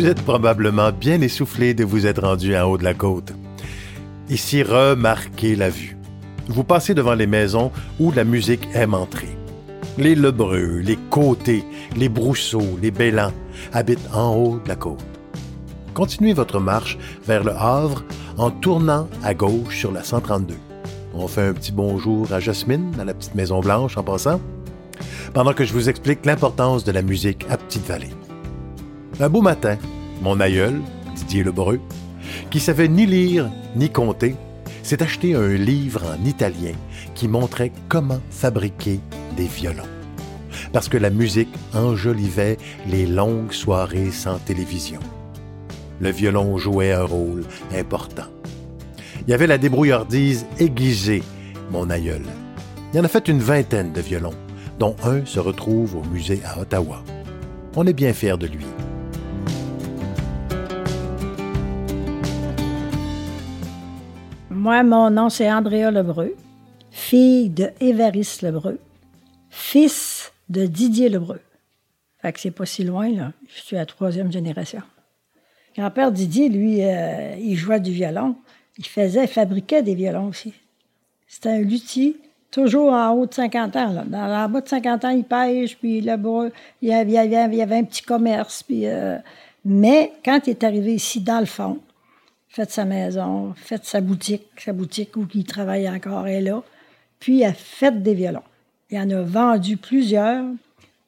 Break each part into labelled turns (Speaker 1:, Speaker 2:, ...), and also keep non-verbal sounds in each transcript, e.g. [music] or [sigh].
Speaker 1: Vous êtes probablement bien essoufflé de vous être rendu en haut de la côte. Ici, remarquez la vue. Vous passez devant les maisons où la musique aime entrer. Les Lebreux, les Côtés, les Brousseaux, les Bélans habitent en haut de la côte. Continuez votre marche vers le Havre en tournant à gauche sur la 132. On fait un petit bonjour à Jasmine dans la petite Maison Blanche en passant, pendant que je vous explique l'importance de la musique à Petite-Vallée. Un beau matin, mon aïeul, Didier Lebreu, qui savait ni lire ni compter, s'est acheté un livre en italien qui montrait comment fabriquer des violons. Parce que la musique enjolivait les longues soirées sans télévision. Le violon jouait un rôle important. Il y avait la débrouillardise aiguisée, mon aïeul. Il en a fait une vingtaine de violons, dont un se retrouve au musée à Ottawa. On est bien fiers de lui.
Speaker 2: Moi, mon nom, c'est Andrea Lebreu, fille de Évariste Lebreu, fils de Didier Lebreu. Fait que c'est pas si loin, là. Je suis à la troisième génération. Grand-père Didier, lui, euh, il jouait du violon. Il faisait, fabriquait des violons aussi. C'était un luthier, toujours en haut de 50 ans. Là. Dans, en bas de 50 ans, il pêche, puis là-bas, il y avait, un petit commerce. Euh, mais quand il est arrivé ici, dans le fond, fait sa maison, fait sa boutique, sa boutique où il travaille encore est là, puis a fait des violons. Il en a vendu plusieurs,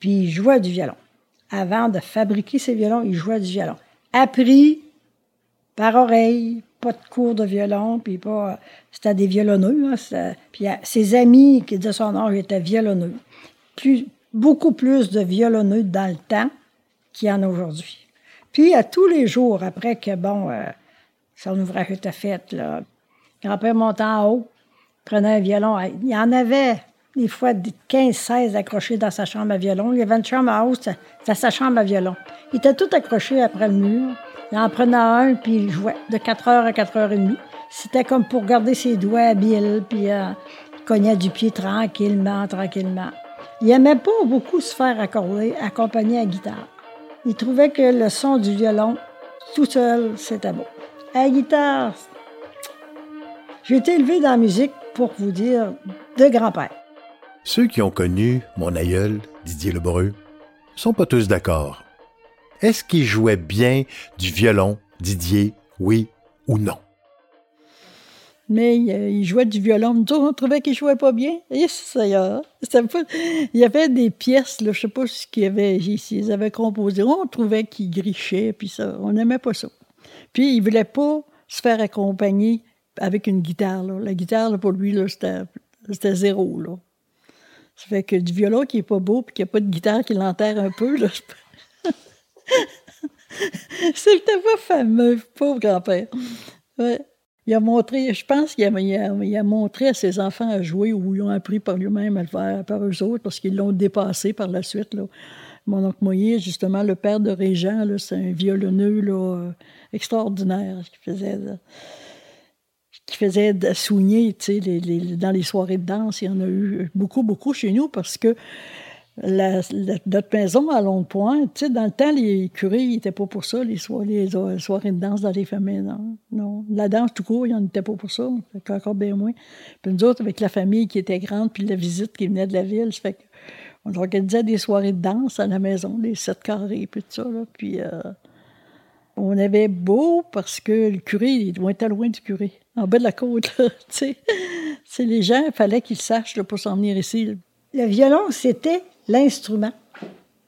Speaker 2: puis il jouait du violon. Avant de fabriquer ses violons, il jouait du violon. Appris par oreille, pas de cours de violon, puis pas. C'était des violonneux. Hein, puis ses amis qui de son âge étaient violonneux. Plus, beaucoup plus de violonneux dans le temps qu'il y en a aujourd'hui. Puis à tous les jours, après que, bon, euh, son ouvrage était fait, là, grand-père montait en haut, prenait un violon. Il y en avait des fois 15-16 accrochés dans sa chambre à violon. Il y avait une chambre en haut, c'était sa chambre à violon. Il était tout accroché après le mur. Il en prenait un, puis il jouait de 4 heures à 4 heures et demie. C'était comme pour garder ses doigts habiles, puis euh, il cognait du pied tranquillement, tranquillement. Il aimait pas beaucoup se faire accorder, accompagner à guitare. Il trouvait que le son du violon, tout seul, c'était beau. À la guitare, j'ai été élevé dans la musique, pour vous dire, de grand-père.
Speaker 1: Ceux qui ont connu mon aïeul, Didier Lebreu, sont pas tous d'accord. Est-ce qu'il jouait bien du violon, Didier, oui ou non?
Speaker 2: Mais euh, il jouait du violon. Nous on trouvait qu'il jouait pas bien. Et ça, pas... Il y avait des pièces, là, je sais pas ce qu'il avait ici, ils avaient composé. On trouvait qu'il grichait, puis ça, on n'aimait pas ça. Puis il voulait pas se faire accompagner avec une guitare. La guitare, pour lui, c'était zéro. Ça fait que du violon qui est pas beau, puis qu'il n'y a pas de guitare qui l'enterre un peu, là, [laughs] C'était pas fameux, pauvre grand-père. Il a montré, je pense qu'il a, montré à ses enfants à jouer ou ils ont appris par lui-même à le faire par eux autres parce qu'ils l'ont dépassé par la suite. Mon oncle Moyer, justement, le père de Régent, c'est un violonneux là, extraordinaire qui faisait, qui faisait dans les soirées de danse. Il y en a eu beaucoup, beaucoup chez nous parce que notre maison à Long Point, tu sais, dans le temps, les curés n'étaient pas pour ça, les, soirées, de danse dans les familles. Non. La danse, tout court, ils n'en étaient pas pour ça, encore bien moins. Puis nous autres, avec la famille qui était grande, puis la visite qui venait de la ville, ça fait on organisait des soirées de danse à la maison, les sept carrés, puis tout ça. Là, puis euh, on avait beau parce que le curé, il était loin du curé, en bas de la côte. [laughs] tu sais. les gens, il fallait qu'ils sachent là, pour s'en venir ici. Le violon, c'était l'instrument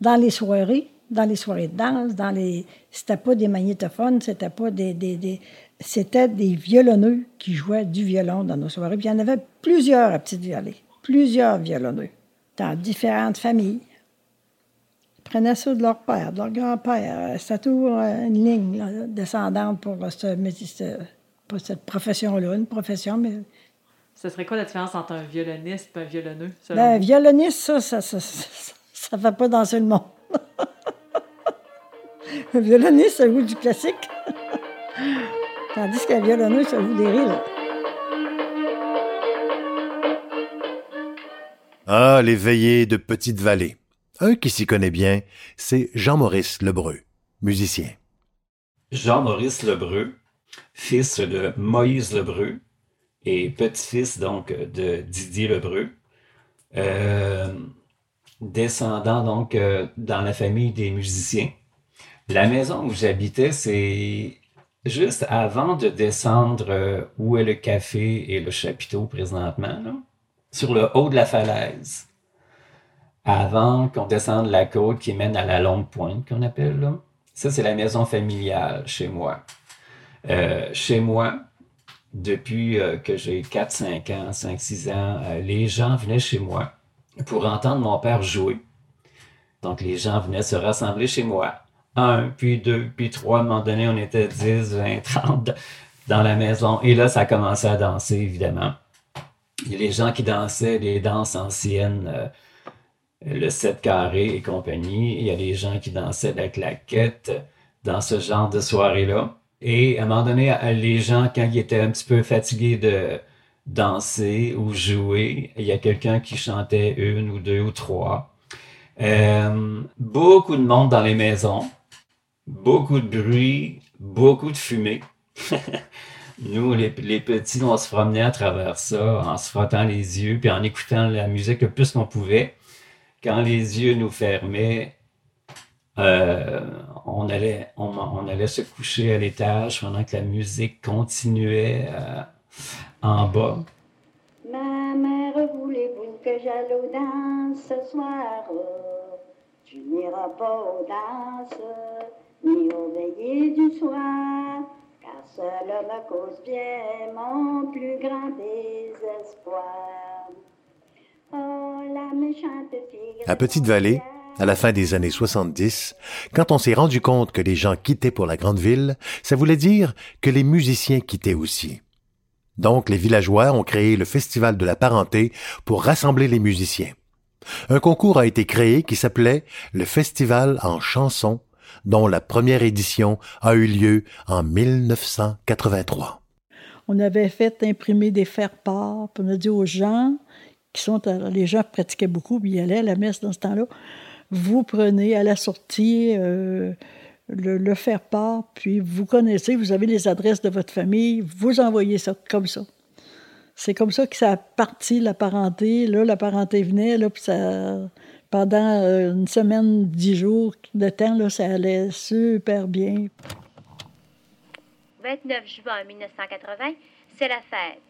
Speaker 2: dans les soirées, dans les soirées de danse, dans les. C'était pas des magnétophones, c'était pas des. des, c'était des violonneux qui jouaient du violon dans nos soirées. Puis il y en avait plusieurs à Petite-Vallée, plusieurs violonneux, dans différentes familles. Ils prenaient ça de leur père, de leur grand-père. C'était toujours une ligne descendante pour cette, pour cette profession-là, une profession, mais
Speaker 3: ce serait quoi la différence entre un violoniste et un violonneux?
Speaker 2: Ben, un violoniste, ça, ça, ça, ça, fait pas danser le monde. [laughs] un violoniste, ça joue du classique. [laughs] Tandis qu'un violonneux, ça joue des rires.
Speaker 1: Ah, les veillées de Petite-Vallée. Un qui s'y connaît bien, c'est Jean-Maurice Lebreu, musicien.
Speaker 4: Jean-Maurice Lebreu, fils de Moïse Lebreu et petit-fils donc de Didier Lebreu. Euh, descendant donc euh, dans la famille des musiciens. La maison où j'habitais, c'est juste avant de descendre euh, où est le café et le chapiteau présentement, sur le haut de la falaise. Avant qu'on descende la côte qui mène à la longue pointe qu'on appelle là. Ça, c'est la maison familiale chez moi. Euh, chez moi, depuis que j'ai 4, 5 ans, 5, 6 ans, les gens venaient chez moi pour entendre mon père jouer. Donc, les gens venaient se rassembler chez moi. Un, puis deux, puis trois. À un moment donné, on était 10, 20, 30 dans la maison. Et là, ça a commencé à danser, évidemment. Il y a les gens qui dansaient les danses anciennes, euh, le 7 carré et compagnie. Il y a les gens qui dansaient la claquette dans ce genre de soirée-là. Et à un moment donné, les gens, quand ils étaient un petit peu fatigués de, danser ou jouer. Il y a quelqu'un qui chantait une ou deux ou trois. Euh, beaucoup de monde dans les maisons, beaucoup de bruit, beaucoup de fumée. [laughs] Nous, les, petits, on se promenait à travers ça en se frottant les yeux puis en écoutant la musique le plus qu'on pouvait. Quand les yeux nous fermaient, euh, on, allait, on, allait se coucher à l'étage pendant que la musique continuait. Euh, en bas.
Speaker 5: Ma mère voulait que j'aille aux danses ce soir. Tu n'iras pas aux danses, ni aux veillées du soir,
Speaker 1: Oh, la. À Petite-Vallée, à la fin des années 70, quand on s'est rendu compte que les gens quittaient pour la grande ville, ça voulait dire que les musiciens quittaient aussi. Donc, les villageois ont créé le Festival de la parenté pour rassembler les musiciens. Un concours a été créé qui s'appelait le Festival en chansons, dont la première édition a eu lieu en 1983.
Speaker 2: On avait fait imprimer des faire-part, on a dit aux gens, qui sont, les gens pratiquaient beaucoup, puis ils allaient à la messe dans ce temps-là, vous prenez à la sortie euh, le, faire part, puis vous connaissez, vous avez les adresses de votre famille, vous envoyez ça comme ça. C'est comme ça que ça a parti la parenté. Là, la parenté venait, là, puis ça, pendant euh, une semaine, dix jours de temps, là, ça allait super bien.
Speaker 6: 29 juin 1980, c'est la fête.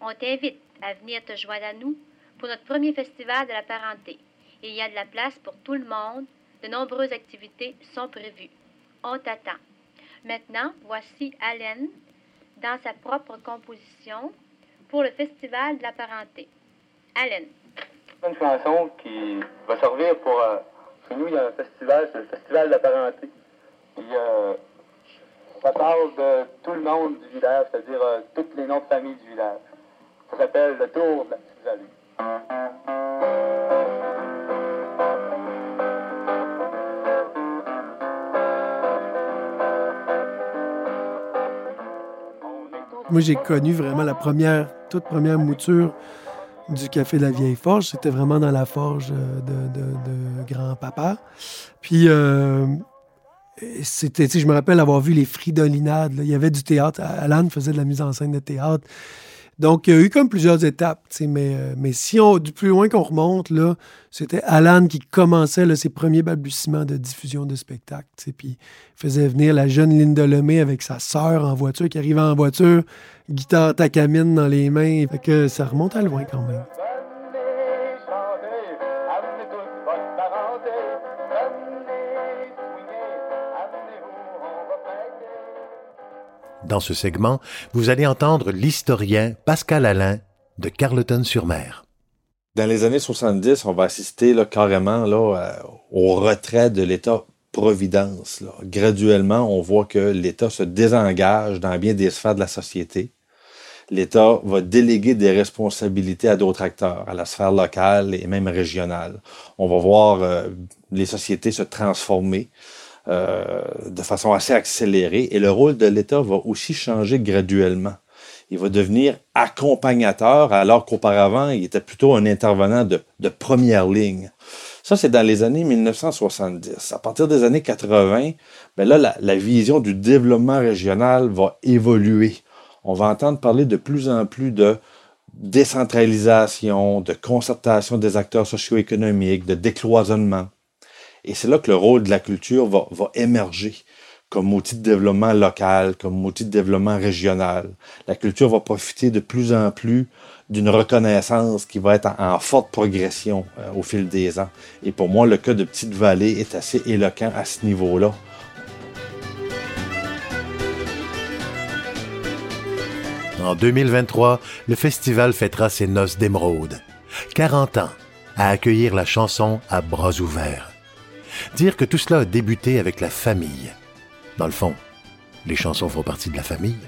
Speaker 6: On t'invite à venir te joindre à nous pour notre premier festival de la parenté. Il y a de la place pour tout le monde. De nombreuses activités sont prévues. On t'attend. Maintenant, voici Allen dans sa propre composition pour le Festival de la parenté. Allen.
Speaker 7: Une chanson qui va servir pour. Euh, chez nous, il y a un festival, c'est le Festival de la parenté. Et, euh, ça parle de tout le monde du village, c'est-à-dire euh, toutes les noms de famille du village. Ça s'appelle le Tour de la Petite Vallée.
Speaker 8: Moi, j'ai connu vraiment la première, toute première mouture du Café de la Vieille Forge. C'était vraiment dans la forge euh, de, grand-papa. Puis, euh, c'était, je me rappelle avoir vu les fridolinades. Il y avait du théâtre. Alan faisait de la mise en scène de théâtre. Donc, il y a eu comme plusieurs étapes, mais, euh, mais si on, du plus loin qu'on remonte, là, c'était Alan qui commençait ses premiers balbutiements de diffusion de spectacle. Puis faisait venir la jeune Linda Lemay avec sa sœur en voiture, qui arrivait en voiture, guitare tacamine dans les mains. Fait que ça remonte à loin quand même.
Speaker 1: Dans ce segment, vous allez entendre l'historien Pascal Alain de Carleton-sur-Mer.
Speaker 9: Dans les années 70, on va assister carrément euh, au retrait de l'État-providence. Graduellement, on voit que l'État se désengage dans bien des sphères de la société. L'État va déléguer des responsabilités à d'autres acteurs, à la sphère locale et même régionale. On va voir euh, les sociétés se transformer euh, de façon assez accélérée et le rôle de l'État va aussi changer graduellement. il va devenir accompagnateur, alors qu'auparavant, il était plutôt un intervenant de, première ligne. Ça, c'est dans les années 1970. À partir des années 80, ben la, vision du développement régional va évoluer. On va entendre parler de plus en plus de décentralisation, de concertation des acteurs socio-économiques, de décloisonnement. Et c'est là que le rôle de la culture va, émerger comme outil de développement local, comme outil de développement régional. La culture va profiter de plus en plus d'une reconnaissance qui va être en, forte progression euh, au fil des ans. Et pour moi, le cas de Petite Vallée est assez éloquent à ce niveau-là.
Speaker 1: En 2023, le festival fêtera ses noces d'émeraude. 40 ans à accueillir la chanson à bras ouverts. Dire que tout cela a débuté avec la famille. Dans le fond, les chansons font partie de la famille.